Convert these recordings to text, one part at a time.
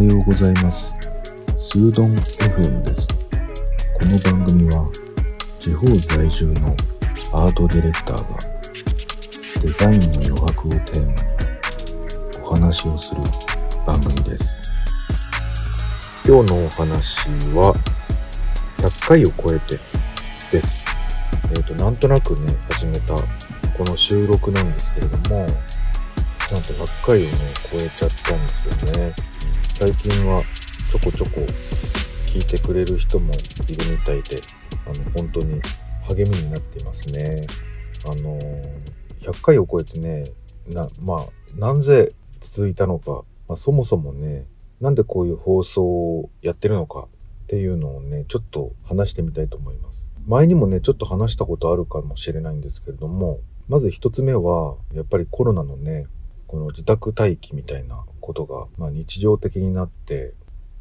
はようございます。スードン FM です。この番組は地方在住のアートディレクターがデザインの余白をテーマにお話をする番組です。今日のお話は100回を超えてです。えっ、と、なんとなくね、始めたこの収録なんですけれども、なんと100回をね、超えちゃったんですよね。最近はちょこちょこ聞いてくれる人もいるみたいで、あの、本当に励みになっていますね。あの100回を超えてね、な、まあ、なぜ続いたのか、まあ、そもそもね、なんでこういう放送をやってるのかっていうのをね、ちょっと話してみたいと思います。前にもね、ちょっと話したことあるかもしれないんですけれども、まず一つ目は、やっぱりコロナのね、この自宅待機みたいなことが、まあ、日常的になって、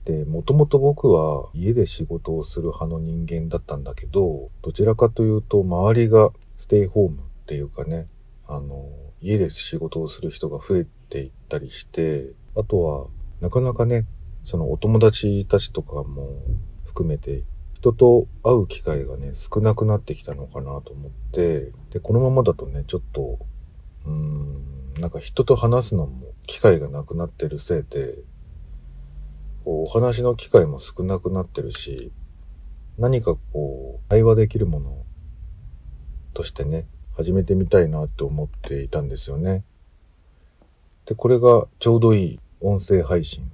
で、もともと僕は家で仕事をする派の人間だったんだけど、どちらかというと周りがステイホームっていうかね、あの、家で仕事をする人が増えていったりして、あとは、なかなかね、そのお友達たちとかも含めて、人と会う機会がね、少なくなってきたのかなと思って、で、このままだとね、ちょっと、うーん、なんか人と話すのも機会がなくなってるせいで、こうお話の機会も少なくなってるし、何かこう、会話できるものとしてね、始めてみたいなって思っていたんですよね。で、これがちょうどいい音声配信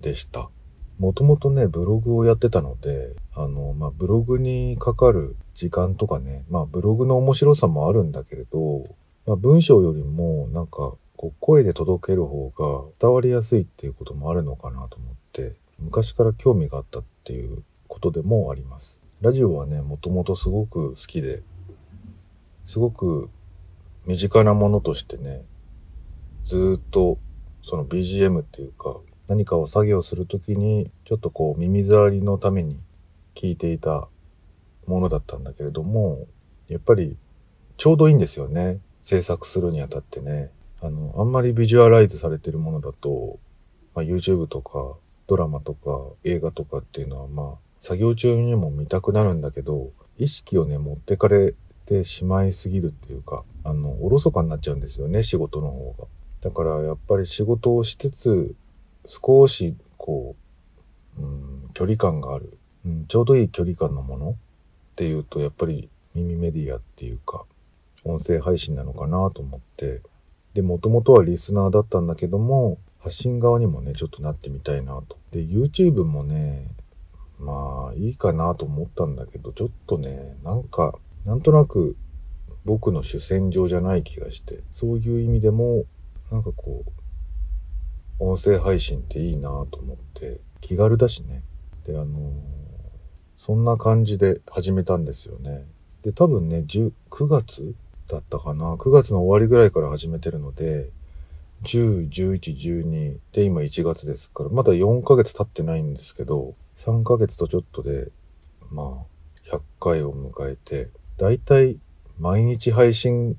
でした。もともとね、ブログをやってたので、あの、まあ、ブログにかかる時間とかね、まあ、ブログの面白さもあるんだけれど、まあ、文章よりも、なんか、こう、声で届ける方が伝わりやすいっていうこともあるのかなと思って、昔から興味があったっていうことでもあります。ラジオはね、もともとすごく好きで、すごく身近なものとしてね、ずっとその BGM っていうか、何かを作業するときに、ちょっとこう耳障りのために聞いていたものだったんだけれども、やっぱりちょうどいいんですよね。制作するにあたってね。あの、あんまりビジュアライズされてるものだと、まあ、YouTube とかドラマとか映画とかっていうのはまあ、作業中にも見たくなるんだけど、意識をね、持ってかれてしまいすぎるっていうか、あの、おろそかになっちゃうんですよね、仕事の方が。だからやっぱり仕事をしつつ、少しこう、うん、距離感がある、うん、ちょうどいい距離感のものっていうとやっぱり耳メディアっていうか音声配信なのかなと思って。でもともとはリスナーだったんだけども発信側にもねちょっとなってみたいなと。で YouTube もねまあいいかなと思ったんだけどちょっとねなんかなんとなく僕の主戦場じゃない気がしてそういう意味でもなんかこう音声配信っていいなと思って気軽だしね。であのーそんな感じで始めたんですよね。で多分ね10 9月だったかな9月の終わりぐらいから始めてるので101112で今1月ですからまだ4ヶ月経ってないんですけど3ヶ月とちょっとでまあ100回を迎えてだいたい毎日配信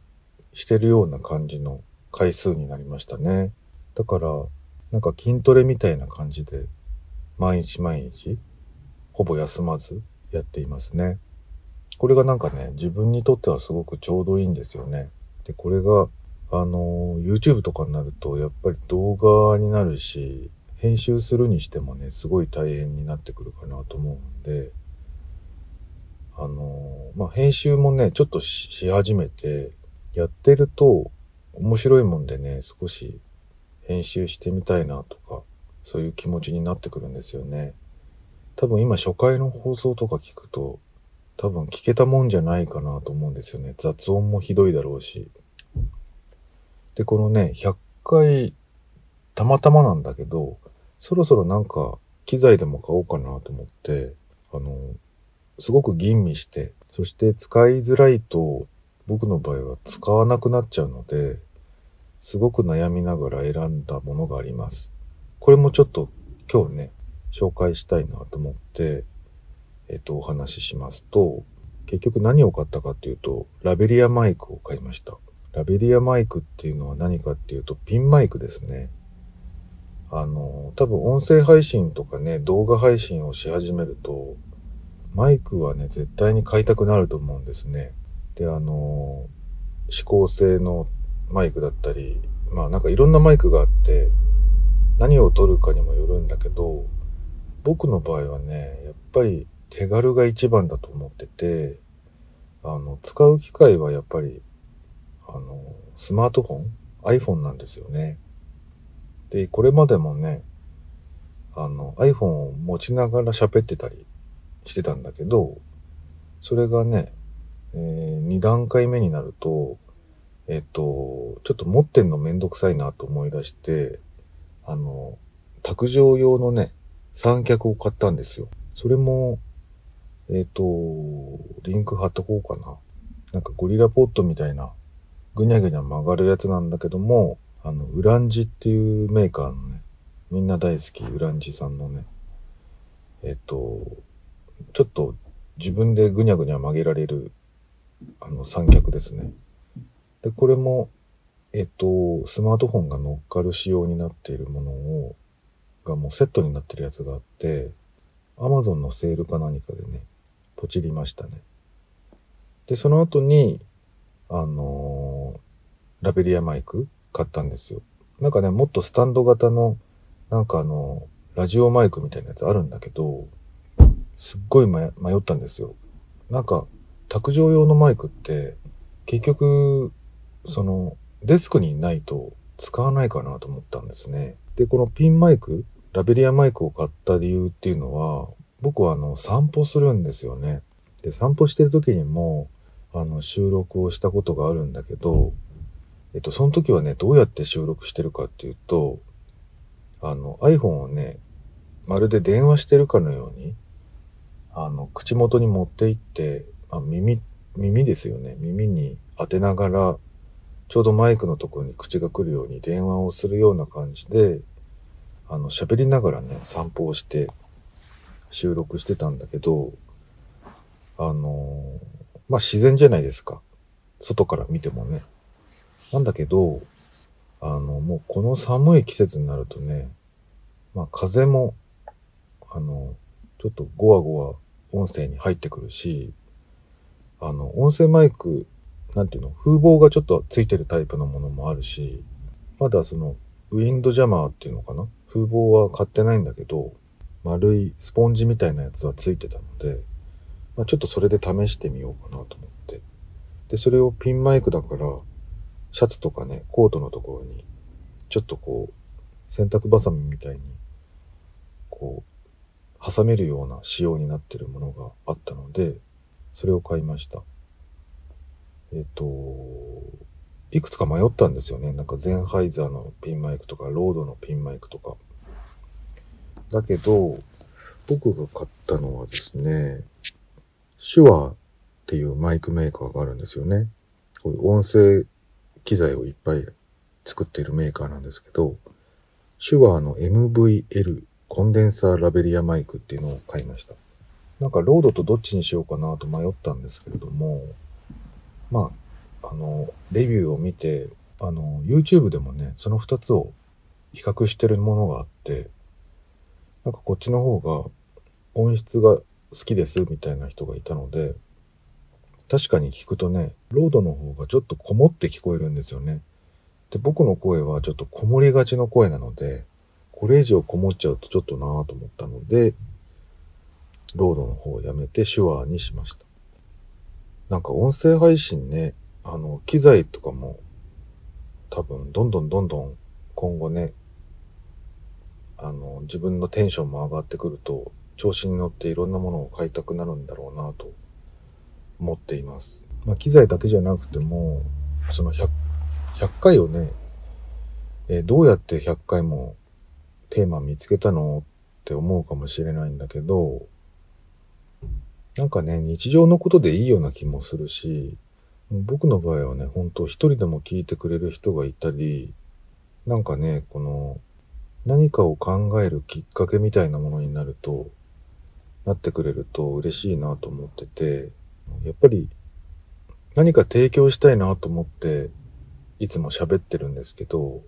してるような感じの回数になりましたねだからなんか筋トレみたいな感じで、毎日毎日、ほぼ休まずやっていますね。これがなんかね、自分にとってはすごくちょうどいいんですよね。で、これが、あの、YouTube とかになると、やっぱり動画になるし、編集するにしてもね、すごい大変になってくるかなと思うんで、あの、まあ、編集もね、ちょっとしし始めて、やってると、面白いもんでね、少し編集してみたいなとか、そういう気持ちになってくるんですよね。多分今初回の放送とか聞くと、多分聞けたもんじゃないかなと思うんですよね。雑音もひどいだろうし。で、このね、100回、たまたまなんだけど、そろそろなんか機材でも買おうかなと思って、あの、すごく吟味して、そして使いづらいと、僕の場合は使わなくなっちゃうので、すごく悩みながら選んだものがあります。これもちょっと今日ね、紹介したいなと思って、えっと、お話ししますと、結局何を買ったかっていうと、ラベリアマイクを買いました。ラベリアマイクっていうのは何かっていうと、ピンマイクですね。あの、多分音声配信とかね、動画配信をし始めると、マイクはね、絶対に買いたくなると思うんですね。で、あの、指向性のマイクだったり、まあなんかいろんなマイクがあって、何を撮るかにもよるんだけど、僕の場合はね、やっぱり手軽が一番だと思ってて、あの、使う機会はやっぱり、あの、スマートフォン ?iPhone なんですよね。で、これまでもね、あの、iPhone を持ちながら喋ってたりしてたんだけど、それがね、えー、2段階目になると、えっと、ちょっと持ってんのめんどくさいなと思い出して、あの、卓上用のね、三脚を買ったんですよ。それも、えっ、と、リンク貼っとこうかな。なんかゴリラポットみたいな、ぐにゃぐにゃ曲がるやつなんだけども、あの、ウランジっていうメーカーのね、みんな大好き、ウランジさんのね、えっ、と、ちょっと自分でぐにゃぐにゃ曲げられる、あの、三脚ですね。で、これも、えっと、スマートフォンが乗っかる仕様になっているものを、がもうセットになってるやつがあって、アマゾンのセールか何かでね、ポチりましたね。で、その後に、あのー、ラベリアマイク買ったんですよ。なんかね、もっとスタンド型の、なんかあの、ラジオマイクみたいなやつあるんだけど、すっごい迷ったんですよ。なんか、卓上用のマイクって、結局、その、デスクにないと使わないかなと思ったんですね。で、このピンマイク、ラベリアマイクを買った理由っていうのは、僕はあの、散歩するんですよね。で、散歩してる時にも、あの、収録をしたことがあるんだけど、えっと、その時はね、どうやって収録してるかっていうと、あの、iPhone をね、まるで電話してるかのように、あの、口元に持って行って、あ耳、耳ですよね。耳に当てながら、ちょうどマイクのところに口が来るように電話をするような感じで、あの、喋りながらね、散歩をして収録してたんだけど、あのまあ、自然じゃないですか。外から見てもね。なんだけど、あの、もうこの寒い季節になるとね、まあ、風も、あの、ちょっとゴワゴワ音声に入ってくるし、あの、音声マイクなんていうの、風防がちょっとついてるタイプのものもあるし、まだその、ウィンドジャマーっていうのかな？風防は買ってないんだけど、丸いスポンジみたいなやつはついてたので、まあ、ちょっとそれで試してみようかなと思って。で、それをピンマイクだから、シャツとかね、コートのところに、ちょっとこう、洗濯バサミみたいに、こう、挟めるような仕様になってるものがあったので、それを買いました。えっ、と、いくつか迷ったんですよね。なんかゼンハイザーのピンマイクとか、ロードのピンマイクとか。だけど、僕が買ったのはですね、手話っていうマイクメーカーがあるんですよね。こういう音声機材をいっぱい作っているメーカーなんですけど、手話の MVL コンデンサーラベリアマイクっていうのを買いました。なんかロードとどっちにしようかなと迷ったんですけれども、まあ、あの、レビューを見て、あの、YouTube でもね、その二つを比較してるものがあって、なんかこっちの方が音質が好きですみたいな人がいたので、確かに聞くとね、ロードの方がちょっとこもって聞こえるんですよね。で、僕の声はちょっとこもりがちの声なので、これ以上こもっちゃうとちょっとなぁと思ったので、ロードの方をやめて手話にしました。なんか音声配信ね、あの、機材とかも多分どんどんどんどん今後ね、あの、自分のテンションも上がってくると、調子に乗っていろんなものを買いたくなるんだろうなと思っています。まあ、機材だけじゃなくても、その100、100回をね、えー、どうやって100回もテーマ見つけたのって思うかもしれないんだけど、なんかね、日常のことでいいような気もするし、僕の場合はね、本当一人でも聞いてくれる人がいたり、なんかね、この、何かを考えるきっかけみたいなものになると、なってくれると嬉しいなと思ってて、やっぱり何か提供したいなと思って、いつも喋ってるんですけど、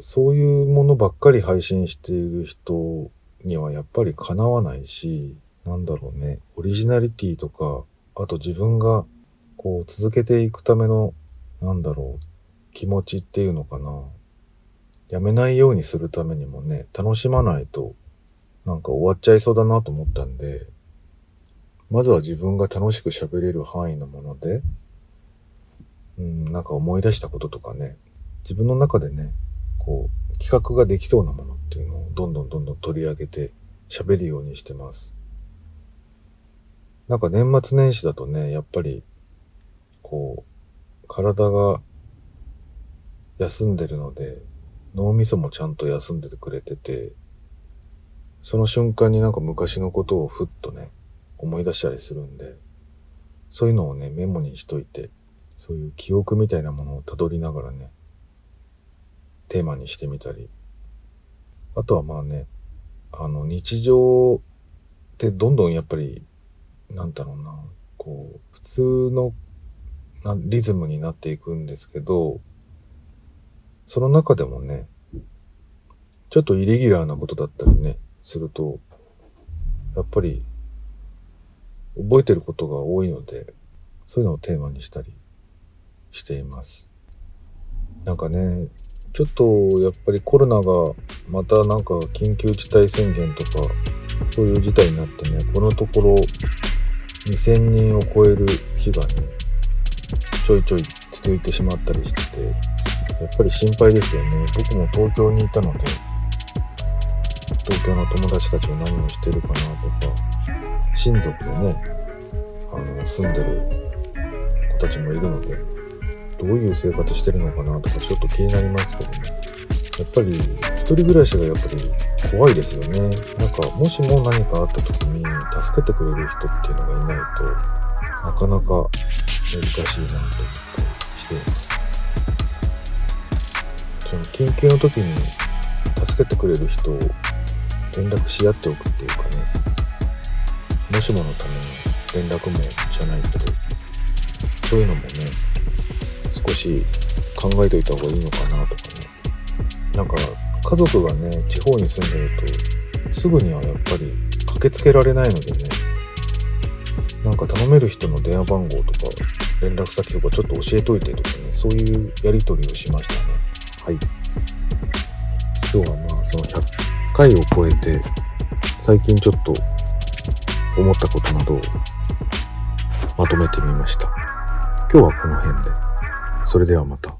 そういうものばっかり配信している人にはやっぱりかなわないし、なんだろうね、オリジナリティとか、あと自分がこう続けていくための、なんだろう、気持ちっていうのかな。やめないようにするためにもね、楽しまないと、なんか終わっちゃいそうだなと思ったんで、まずは自分が楽しく喋れる範囲のもので、うん、なんか思い出したこととかね、自分の中でね、こう、企画ができそうなものっていうのをどんどんどんどん取り上げて喋るようにしてます。なんか年末年始だとね、やっぱり、こう、体が休んでるので、脳みそもちゃんと休んでてくれてて、その瞬間になんか昔のことをふっとね、思い出したりするんで、そういうのをね、メモにしといて、そういう記憶みたいなものを辿りながらね、テーマにしてみたり。あとはまあね、あの、日常ってどんどんやっぱり、なんだろうな、こう、普通のリズムになっていくんですけど、その中でもね、ちょっとイレギュラーなことだったりね、すると、やっぱり、覚えてることが多いので、そういうのをテーマにしたりしています。なんかね、ちょっとやっぱりコロナがまたなんか緊急事態宣言とかそういう事態になってね、このところ2000人を超える日がね、ちょいちょい続いてしまったりしてて、やっぱり心配ですよね。僕も東京にいたので、東京の友達たちが何をしてるかなとか、親族でね、あの、住んでる子たちもいるので、どういう生活してるのかなとかちょっと気になりますけどね。やっぱり一人暮らしがやっぱり怖いですよね。なんかもしも何かあった時に助けてくれる人っていうのがいないとなかなか難しいなと思ってしています。その緊急の時に助けてくれる人を連絡し合っておくっていうかね。もしものための連絡網じゃないけど、そういうのもね、少し考えておいた方がいいのかなとかね。なんか、家族がね、地方に住んでると、すぐにはやっぱり駆けつけられないのでね、なんか頼める人の電話番号とか、連絡先とかちょっと教えといてとかね、そういうやり取りをしましたね。はい。今日はまあ、その100回を超えて、最近ちょっと思ったことなどをまとめてみました。今日はこの辺で。それではまた。